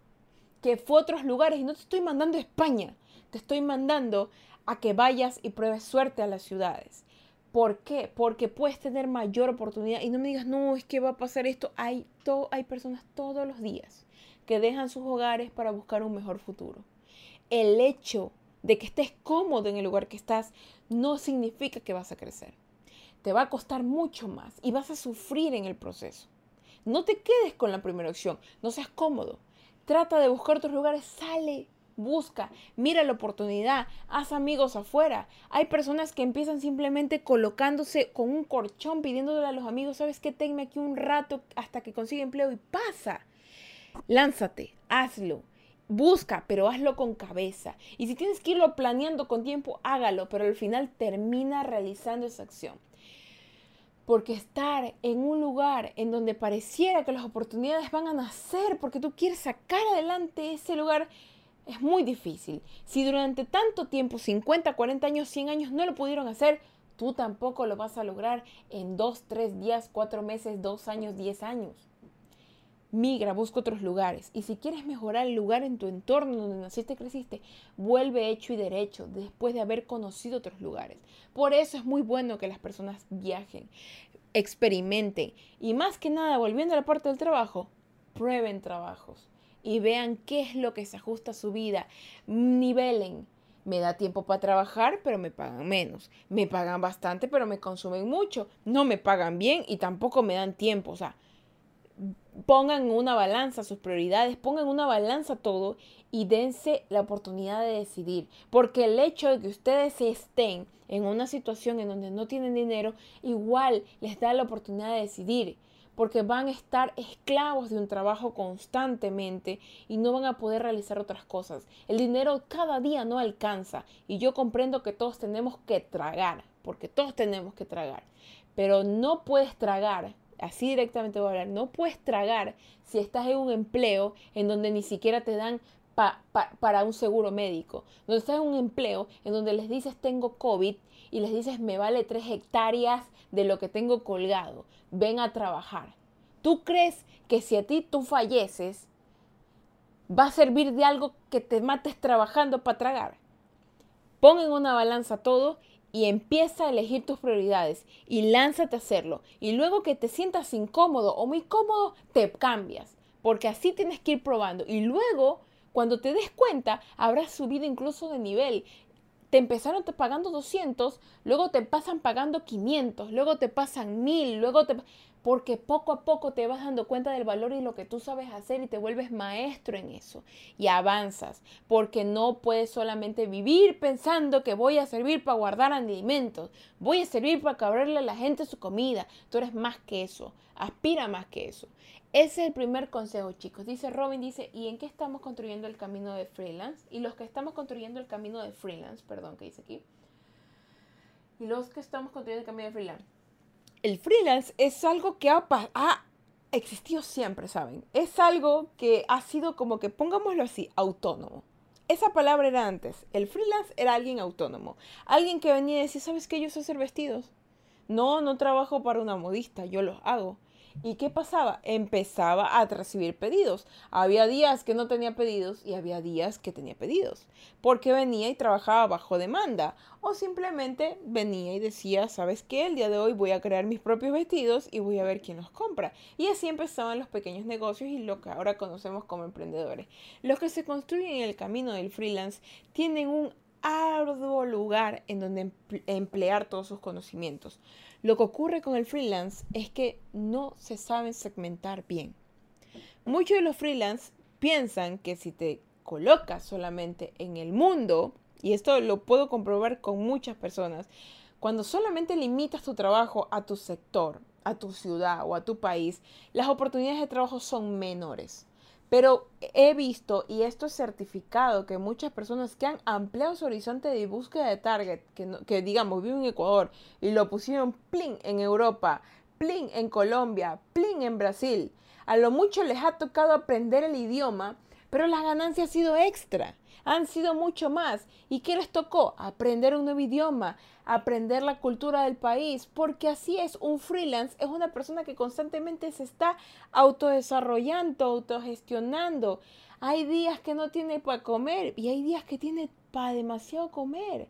que fue a otros lugares y no te estoy mandando a España, te estoy mandando a que vayas y pruebes suerte a las ciudades. ¿Por qué? Porque puedes tener mayor oportunidad y no me digas, no, es que va a pasar esto. Hay, hay personas todos los días que dejan sus hogares para buscar un mejor futuro el hecho de que estés cómodo en el lugar que estás no significa que vas a crecer. Te va a costar mucho más y vas a sufrir en el proceso. No te quedes con la primera opción, no seas cómodo. Trata de buscar otros lugares, sale, busca, mira la oportunidad, haz amigos afuera. Hay personas que empiezan simplemente colocándose con un corchón pidiéndole a los amigos, ¿sabes qué? Tenme aquí un rato hasta que consiga empleo y pasa. Lánzate, hazlo Busca, pero hazlo con cabeza. Y si tienes que irlo planeando con tiempo, hágalo, pero al final termina realizando esa acción. Porque estar en un lugar en donde pareciera que las oportunidades van a nacer porque tú quieres sacar adelante ese lugar es muy difícil. Si durante tanto tiempo, 50, 40 años, 100 años, no lo pudieron hacer, tú tampoco lo vas a lograr en 2, 3 días, 4 meses, 2 años, 10 años migra, busca otros lugares. Y si quieres mejorar el lugar en tu entorno donde naciste, creciste, vuelve hecho y derecho después de haber conocido otros lugares. Por eso es muy bueno que las personas viajen, experimenten y más que nada, volviendo a la parte del trabajo, prueben trabajos y vean qué es lo que se ajusta a su vida, nivelen. Me da tiempo para trabajar, pero me pagan menos. Me pagan bastante, pero me consumen mucho. No me pagan bien y tampoco me dan tiempo. O sea, pongan una balanza sus prioridades, pongan una balanza todo y dense la oportunidad de decidir. Porque el hecho de que ustedes estén en una situación en donde no tienen dinero, igual les da la oportunidad de decidir. Porque van a estar esclavos de un trabajo constantemente y no van a poder realizar otras cosas. El dinero cada día no alcanza. Y yo comprendo que todos tenemos que tragar, porque todos tenemos que tragar. Pero no puedes tragar así directamente voy a hablar, no puedes tragar si estás en un empleo en donde ni siquiera te dan para un seguro médico, donde estás en un empleo en donde les dices tengo COVID y les dices me vale tres hectáreas de lo que tengo colgado, ven a trabajar. ¿Tú crees que si a ti tú falleces, va a servir de algo que te mates trabajando para tragar? Pon en una balanza todo y empieza a elegir tus prioridades y lánzate a hacerlo. Y luego que te sientas incómodo o muy cómodo, te cambias, porque así tienes que ir probando. Y luego, cuando te des cuenta, habrás subido incluso de nivel. Te empezaron pagando 200, luego te pasan pagando 500, luego te pasan 1000, luego te porque poco a poco te vas dando cuenta del valor y lo que tú sabes hacer y te vuelves maestro en eso y avanzas, porque no puedes solamente vivir pensando que voy a servir para guardar alimentos, voy a servir para cabrarle a la gente su comida, tú eres más que eso, aspira más que eso. Ese es el primer consejo, chicos. Dice Robin, dice, ¿y en qué estamos construyendo el camino de freelance? Y los que estamos construyendo el camino de freelance, perdón, que dice aquí. Y los que estamos construyendo el camino de freelance el freelance es algo que ha, existido siempre, ¿saben? Es algo que ha sido como que, pongámoslo así, autónomo. Esa palabra era antes. El freelance era alguien autónomo. Alguien que venía y decía, ¿sabes qué? Yo sé hacer vestidos. No, no trabajo para una modista, yo los hago. ¿Y qué pasaba? Empezaba a recibir pedidos. Había días que no tenía pedidos y había días que tenía pedidos. Porque venía y trabajaba bajo demanda. O simplemente venía y decía, ¿sabes qué? El día de hoy voy a crear mis propios vestidos y voy a ver quién los compra. Y así empezaban los pequeños negocios y lo que ahora conocemos como emprendedores. Los que se construyen en el camino del freelance tienen un arduo lugar en donde emplear todos sus conocimientos. Lo que ocurre con el freelance es que no se saben segmentar bien. Muchos de los freelance piensan que si te colocas solamente en el mundo, y esto lo puedo comprobar con muchas personas, cuando solamente limitas tu trabajo a tu sector, a tu ciudad o a tu país, las oportunidades de trabajo son menores. Pero he visto, y esto es certificado, que muchas personas que han ampliado su horizonte de búsqueda de target, que, que digamos viven en Ecuador y lo pusieron plin en Europa, plin en Colombia, plin en Brasil, a lo mucho les ha tocado aprender el idioma, pero la ganancia ha sido extra han sido mucho más. ¿Y qué les tocó? Aprender un nuevo idioma, aprender la cultura del país, porque así es, un freelance es una persona que constantemente se está autodesarrollando, autogestionando. Hay días que no tiene para comer y hay días que tiene para demasiado comer.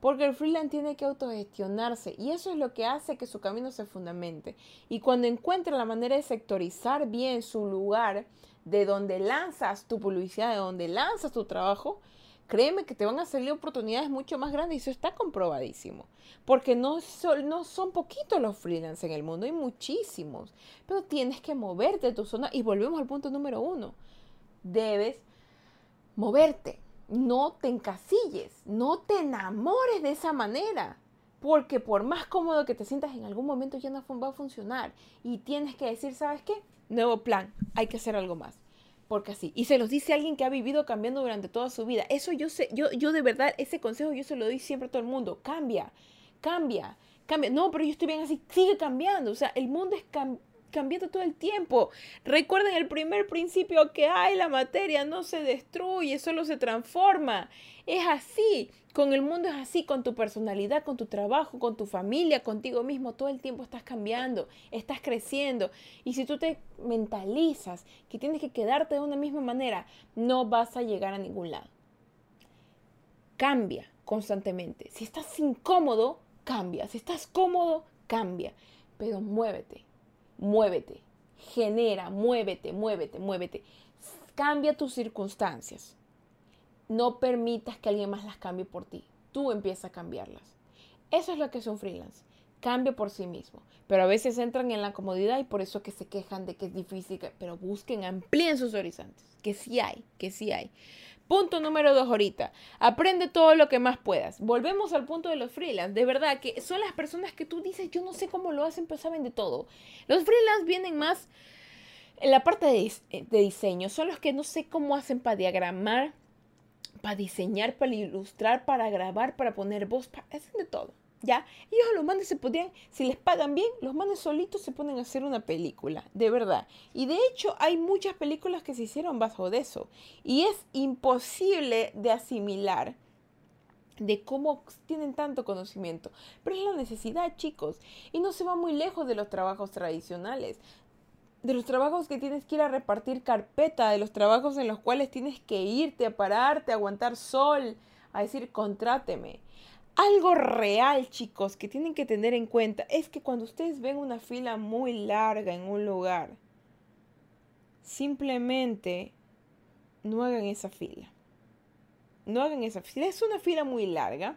Porque el freelance tiene que autogestionarse y eso es lo que hace que su camino se fundamente. Y cuando encuentra la manera de sectorizar bien su lugar, de donde lanzas tu publicidad, de donde lanzas tu trabajo, créeme que te van a salir oportunidades mucho más grandes y eso está comprobadísimo. Porque no son, no son poquitos los freelancers en el mundo, hay muchísimos. Pero tienes que moverte de tu zona y volvemos al punto número uno. Debes moverte, no te encasilles, no te enamores de esa manera. Porque por más cómodo que te sientas en algún momento ya no va a funcionar. Y tienes que decir, ¿sabes qué? Nuevo plan, hay que hacer algo más. Porque así. Y se los dice alguien que ha vivido cambiando durante toda su vida. Eso yo sé, yo, yo de verdad, ese consejo yo se lo doy siempre a todo el mundo. Cambia, cambia, cambia. No, pero yo estoy bien así, sigue cambiando. O sea, el mundo es cambiando todo el tiempo. Recuerden el primer principio que hay, la materia no se destruye, solo se transforma. Es así. Con el mundo es así, con tu personalidad, con tu trabajo, con tu familia, contigo mismo. Todo el tiempo estás cambiando, estás creciendo. Y si tú te mentalizas que tienes que quedarte de una misma manera, no vas a llegar a ningún lado. Cambia constantemente. Si estás incómodo, cambia. Si estás cómodo, cambia. Pero muévete, muévete. Genera, muévete, muévete, muévete. Cambia tus circunstancias. No permitas que alguien más las cambie por ti. Tú empiezas a cambiarlas. Eso es lo que es un freelance. Cambia por sí mismo. Pero a veces entran en la comodidad y por eso que se quejan de que es difícil. Pero busquen, amplíen sus horizontes. Que sí hay, que sí hay. Punto número dos ahorita. Aprende todo lo que más puedas. Volvemos al punto de los freelance. De verdad que son las personas que tú dices, yo no sé cómo lo hacen, pero saben de todo. Los freelance vienen más en la parte de, de diseño. Son los que no sé cómo hacen para diagramar para diseñar, para ilustrar, para grabar, para poner voz, hacen de todo. ¿Ya? Ellos a los manes se podían, si les pagan bien, los manes solitos se ponen a hacer una película, de verdad. Y de hecho hay muchas películas que se hicieron bajo de eso. Y es imposible de asimilar de cómo tienen tanto conocimiento. Pero es la necesidad, chicos. Y no se va muy lejos de los trabajos tradicionales de los trabajos que tienes que ir a repartir carpeta, de los trabajos en los cuales tienes que irte a pararte, a aguantar sol, a decir, contráteme. Algo real, chicos, que tienen que tener en cuenta es que cuando ustedes ven una fila muy larga en un lugar, simplemente no hagan esa fila. No hagan esa fila. Es una fila muy larga,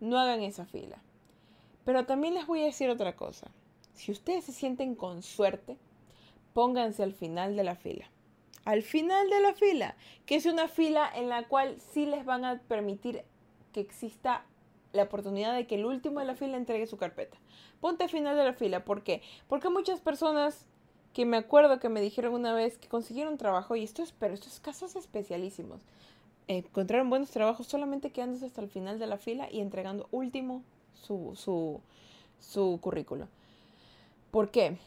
no hagan esa fila. Pero también les voy a decir otra cosa. Si ustedes se sienten con suerte, pónganse al final de la fila. Al final de la fila, que es una fila en la cual sí les van a permitir que exista la oportunidad de que el último de la fila entregue su carpeta. Ponte al final de la fila, ¿por qué? Porque muchas personas que me acuerdo que me dijeron una vez que consiguieron trabajo, y esto es, pero estos casos especialísimos, encontraron buenos trabajos solamente quedándose hasta el final de la fila y entregando último su, su, su currículo. ¿Por qué?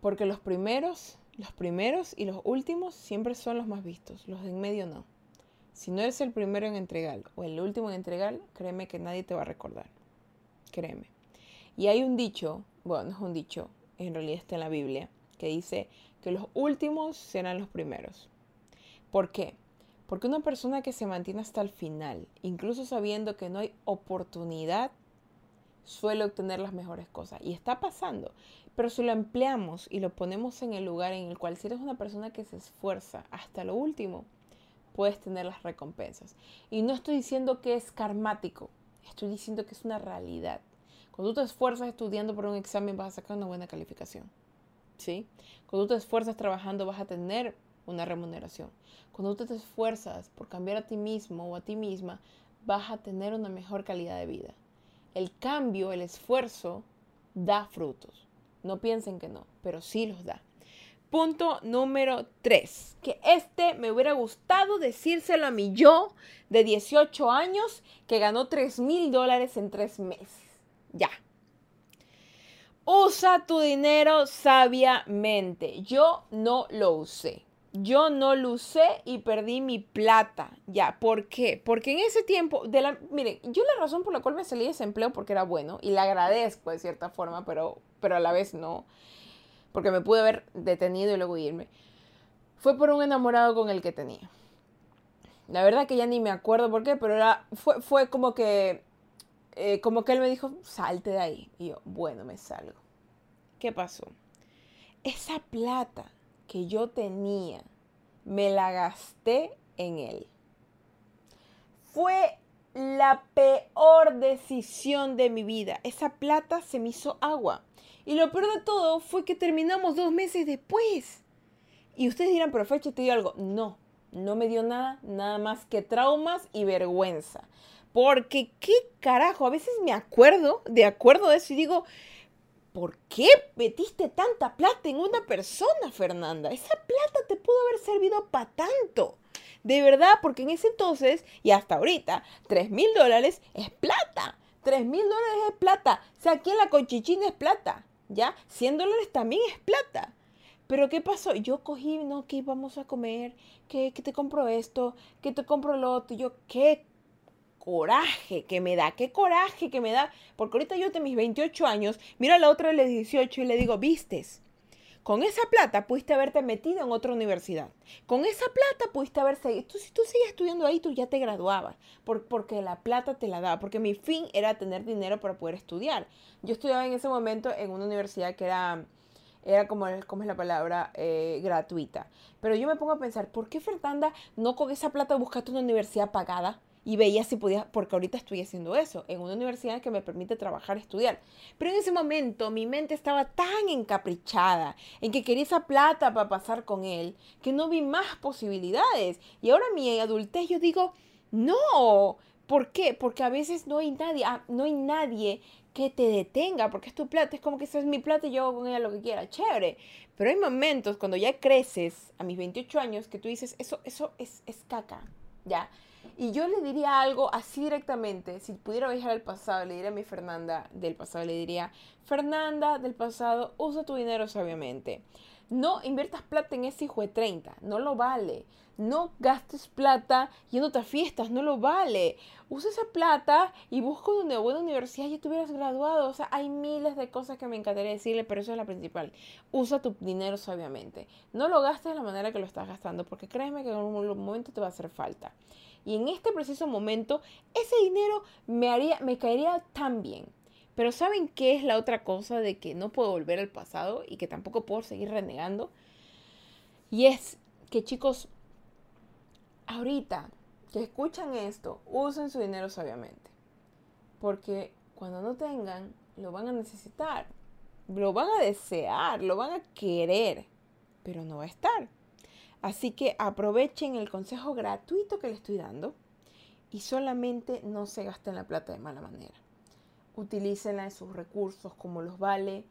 Porque los primeros, los primeros y los últimos siempre son los más vistos, los de en medio no. Si no eres el primero en entregar o el último en entregar, créeme que nadie te va a recordar. Créeme. Y hay un dicho, bueno, no es un dicho, en realidad está en la Biblia, que dice que los últimos serán los primeros. ¿Por qué? Porque una persona que se mantiene hasta el final, incluso sabiendo que no hay oportunidad, suele obtener las mejores cosas. Y está pasando. Pero si lo empleamos y lo ponemos en el lugar en el cual si eres una persona que se esfuerza hasta lo último, puedes tener las recompensas. Y no estoy diciendo que es karmático, estoy diciendo que es una realidad. Cuando tú te esfuerzas estudiando por un examen vas a sacar una buena calificación. ¿Sí? Cuando tú te esfuerzas trabajando vas a tener una remuneración. Cuando tú te esfuerzas por cambiar a ti mismo o a ti misma, vas a tener una mejor calidad de vida. El cambio, el esfuerzo, da frutos. No piensen que no, pero sí los da. Punto número 3. Que este me hubiera gustado decírselo a mi yo de 18 años que ganó 3 mil dólares en 3 meses. Ya. Usa tu dinero sabiamente. Yo no lo usé. Yo no lo usé y perdí mi plata. Ya, ¿por qué? Porque en ese tiempo, de la, miren, yo la razón por la cual me salí de ese empleo porque era bueno y le agradezco de cierta forma, pero, pero a la vez no, porque me pude haber detenido y luego irme, fue por un enamorado con el que tenía. La verdad que ya ni me acuerdo por qué, pero era, fue, fue como que eh, como que él me dijo, salte de ahí. Y yo, bueno, me salgo. ¿Qué pasó? Esa plata que yo tenía, me la gasté en él. Fue la peor decisión de mi vida. Esa plata se me hizo agua. Y lo peor de todo fue que terminamos dos meses después. Y ustedes dirán, pero Fecha, te dio algo. No, no me dio nada, nada más que traumas y vergüenza. Porque qué carajo, a veces me acuerdo, de acuerdo de eso y digo, ¿por qué metiste tanta plata en una persona, Fernanda? Esa plata te pudo haber servido para tanto. De verdad, porque en ese entonces y hasta ahorita, 3 mil dólares es plata. 3 mil dólares es plata. O sea, aquí en la conchichina es plata. ¿Ya? 100 dólares también es plata. Pero ¿qué pasó? Yo cogí, no, que vamos a comer, que, te compro esto, que te compro lo otro. Yo, ¿qué coraje que me da, qué coraje que me da, porque ahorita yo de mis 28 años, miro a la otra de los 18 y le digo, vistes, con esa plata pudiste haberte metido en otra universidad. Con esa plata pudiste haber seguido. Tú, si tú sigues estudiando ahí, tú ya te graduabas. porque la plata te la daba. Porque mi fin era tener dinero para poder estudiar. Yo estudiaba en ese momento en una universidad que era, era como, ¿cómo es la palabra? Eh, gratuita. Pero yo me pongo a pensar, ¿por qué Fernanda no con esa plata buscaste una universidad pagada? Y veía si podía, porque ahorita estoy haciendo eso, en una universidad que me permite trabajar, estudiar. Pero en ese momento mi mente estaba tan encaprichada en que quería esa plata para pasar con él, que no vi más posibilidades. Y ahora mi adultez yo digo, no, ¿por qué? Porque a veces no hay nadie, ah, no hay nadie que te detenga, porque es tu plata, es como que es mi plata y yo hago con ella lo que quiera, chévere. Pero hay momentos cuando ya creces, a mis 28 años, que tú dices, eso, eso es, es caca, ya y yo le diría algo así directamente, si pudiera viajar al pasado, le diría a mi Fernanda del pasado, le diría, Fernanda del pasado, usa tu dinero sabiamente. No inviertas plata en ese hijo de 30, no lo vale. No gastes plata yéndote a fiestas, no lo vale. Usa esa plata y busca una buena universidad y te hubieras graduado. O sea, hay miles de cosas que me encantaría decirle, pero eso es la principal. Usa tu dinero sabiamente. No lo gastes de la manera que lo estás gastando, porque créeme que en algún momento te va a hacer falta. Y en este preciso momento, ese dinero me, haría, me caería tan bien. Pero ¿saben qué es la otra cosa de que no puedo volver al pasado y que tampoco puedo seguir renegando? Y es que chicos, ahorita que escuchan esto, usen su dinero sabiamente. Porque cuando no tengan, lo van a necesitar. Lo van a desear, lo van a querer, pero no va a estar. Así que aprovechen el consejo gratuito que les estoy dando y solamente no se gasten la plata de mala manera. Utilícenla en sus recursos como los vale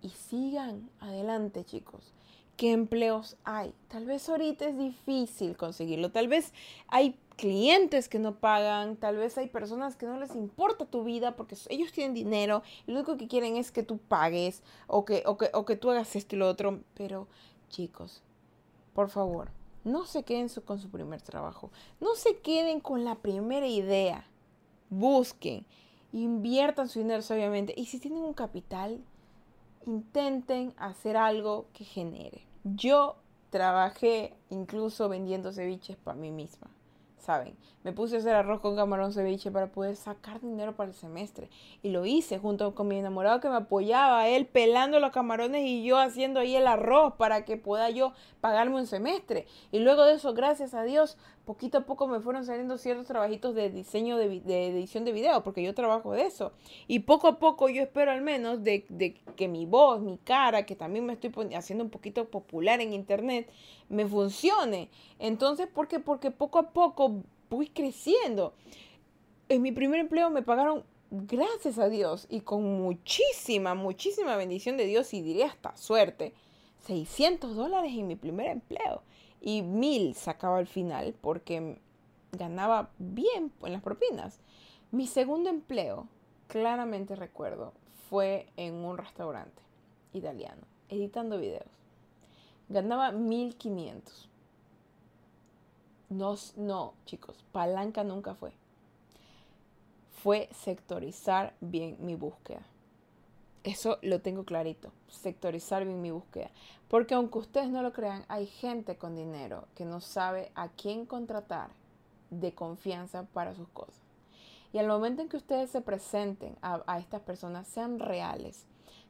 y sigan adelante, chicos. ¿Qué empleos hay? Tal vez ahorita es difícil conseguirlo, tal vez hay clientes que no pagan, tal vez hay personas que no les importa tu vida porque ellos tienen dinero y lo único que quieren es que tú pagues o que, o que, o que tú hagas esto y lo otro. Pero chicos, por favor, no se queden con su primer trabajo. No se queden con la primera idea. Busquen, inviertan su dinero obviamente. Y si tienen un capital, intenten hacer algo que genere. Yo trabajé incluso vendiendo ceviches para mí misma. ¿Saben? Me puse a hacer arroz con camarón ceviche para poder sacar dinero para el semestre. Y lo hice junto con mi enamorado que me apoyaba, él pelando los camarones y yo haciendo ahí el arroz para que pueda yo pagarme un semestre. Y luego de eso, gracias a Dios, poquito a poco me fueron saliendo ciertos trabajitos de diseño de, edición de video, porque yo trabajo de eso. Y poco a poco yo espero al menos de, de que mi voz, mi cara, que también me estoy haciendo un poquito popular en internet, me funcione. Entonces, ¿por qué? Porque poco a poco voy creciendo. En mi primer empleo me pagaron, gracias a Dios, y con muchísima, muchísima bendición de Dios, y diría hasta suerte, 600 dólares en mi primer empleo y mil sacaba al final porque ganaba bien en las propinas. Mi segundo empleo, claramente recuerdo, fue en un restaurante italiano, editando videos. Ganaba 1500. No, no, chicos, palanca nunca fue. Fue sectorizar bien mi búsqueda. Eso lo tengo clarito, sectorizar bien mi búsqueda. Porque aunque ustedes no lo crean, hay gente con dinero que no sabe a quién contratar de confianza para sus cosas. Y al momento en que ustedes se presenten a, estas personas, sean reales,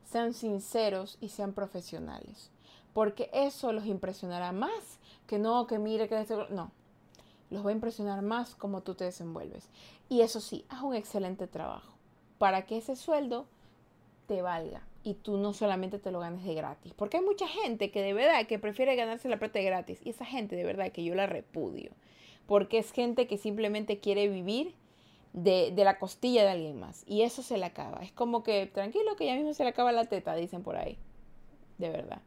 sean sinceros y sean profesionales. Porque eso los impresionará más que no, que mire, que no. Los va a impresionar más como tú te desenvuelves. Y eso sí, haz un excelente trabajo para que ese sueldo te valga y tú no solamente te lo ganes de gratis. Porque hay mucha gente que de verdad que prefiere ganarse la plata de gratis. Y esa gente de verdad que yo la repudio. Porque es gente que simplemente quiere vivir de, de, la costilla de alguien más. Y eso se le acaba. Es como que, tranquilo, que ya mismo se le acaba la teta, dicen por ahí. De verdad.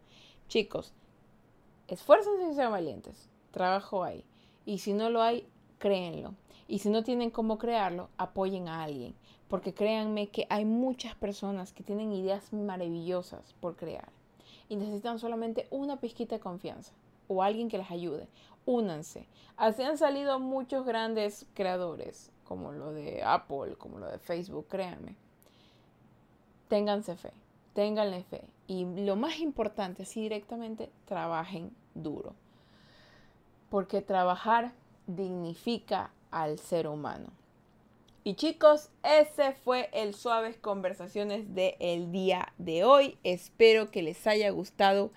Chicos, esfuércense y sean valientes. Trabajo hay. Y si no lo hay, créenlo. Y si no tienen cómo crearlo, apoyen a alguien. Porque créanme que hay muchas personas que tienen ideas maravillosas por crear. Y necesitan solamente una pizquita de confianza. O alguien que les ayude. Únanse. Así han salido muchos grandes creadores. Como lo de Apple, como lo de Facebook, créanme. Ténganse fe. Ténganle fe. Y lo más importante, así directamente, trabajen duro. Porque trabajar dignifica al ser humano. Y chicos, ese fue el Suaves Conversaciones del día de hoy. Espero que les haya gustado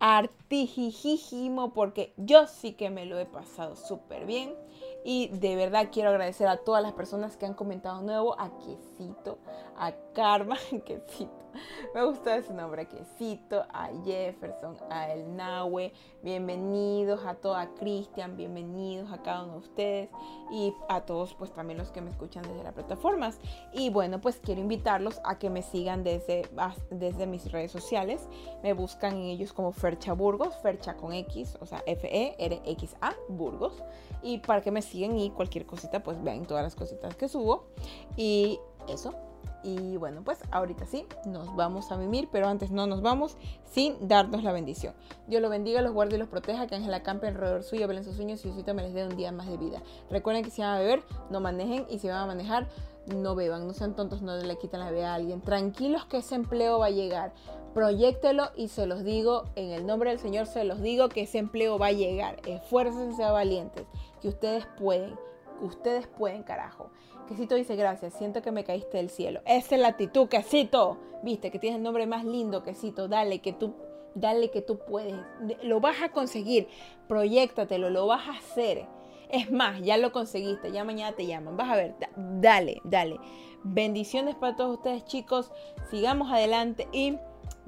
artijijísimo porque yo sí que me lo he pasado súper bien. Y de verdad quiero agradecer a todas las personas que han comentado nuevo, a Quesito, a Karma, Quesito, Me gustó ese nombre, Quesito, a Jefferson, a El Nahue. Bienvenidos a toda Cristian, bienvenidos a cada uno de ustedes y a todos pues también los que me escuchan desde las plataformas. Y bueno, pues quiero invitarlos a que me sigan desde, desde mis redes sociales. Me buscan en ellos como Fercha Burgos, Fercha con X, o sea, F-E-R-X-A, Burgos. Y para que me sigan y cualquier cosita, pues vean todas las cositas que subo. Y eso, y bueno, pues ahorita sí, nos vamos a mimir, pero antes no nos vamos sin darnos la bendición. Dios los bendiga, los guarde y los proteja, que Ángel acampe alrededor suyo, velen sus sueños y Diosito me les dé un día más de vida. Recuerden que si van a beber, no manejen y si van a manejar, no beban, no sean tontos, no le quiten la vida a alguien. Tranquilos que ese empleo va a llegar. Proyectelo y se los digo, en el nombre del Señor se los digo que ese empleo va a llegar. Esfuércense, sean valientes, que ustedes pueden, que ustedes pueden, carajo. Quesito dice, gracias, siento que me caíste del cielo. Esa es la actitud, Quesito. Viste, que tienes el nombre más lindo, Quesito. Dale, que tú, dale que tú puedes. Lo vas a conseguir. Proyectatelo, lo vas a hacer. Es más, ya lo conseguiste, ya mañana te llaman. Vas a ver, dale, dale. Bendiciones para todos ustedes, chicos. Sigamos adelante y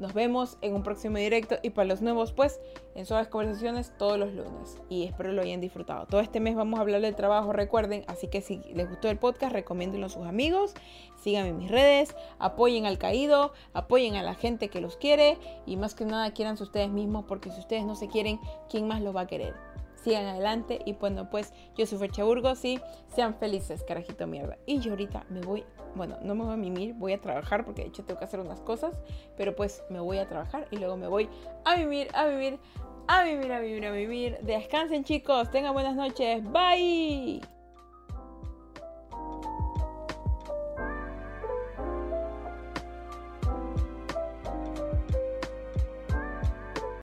nos vemos en un próximo directo y para los nuevos, pues, en Suaves Conversaciones todos los lunes. Y espero lo hayan disfrutado. Todo este mes vamos a hablar del trabajo, recuerden. Así que si les gustó el podcast, recomiéndenlo a sus amigos. Síganme en mis redes. Apoyen al caído. Apoyen a la gente que los quiere. Y más que nada, quieranse ustedes mismos. Porque si ustedes no se quieren, ¿quién más los va a querer? Sigan adelante y bueno pues yo soy Fercha Burgos y sean felices carajito mierda. Y yo ahorita me voy bueno no me voy a mimir voy a trabajar porque de hecho tengo que hacer unas cosas pero pues me voy a trabajar y luego me voy a vivir a vivir a vivir a vivir a vivir descansen chicos. Tengan buenas noches. Bye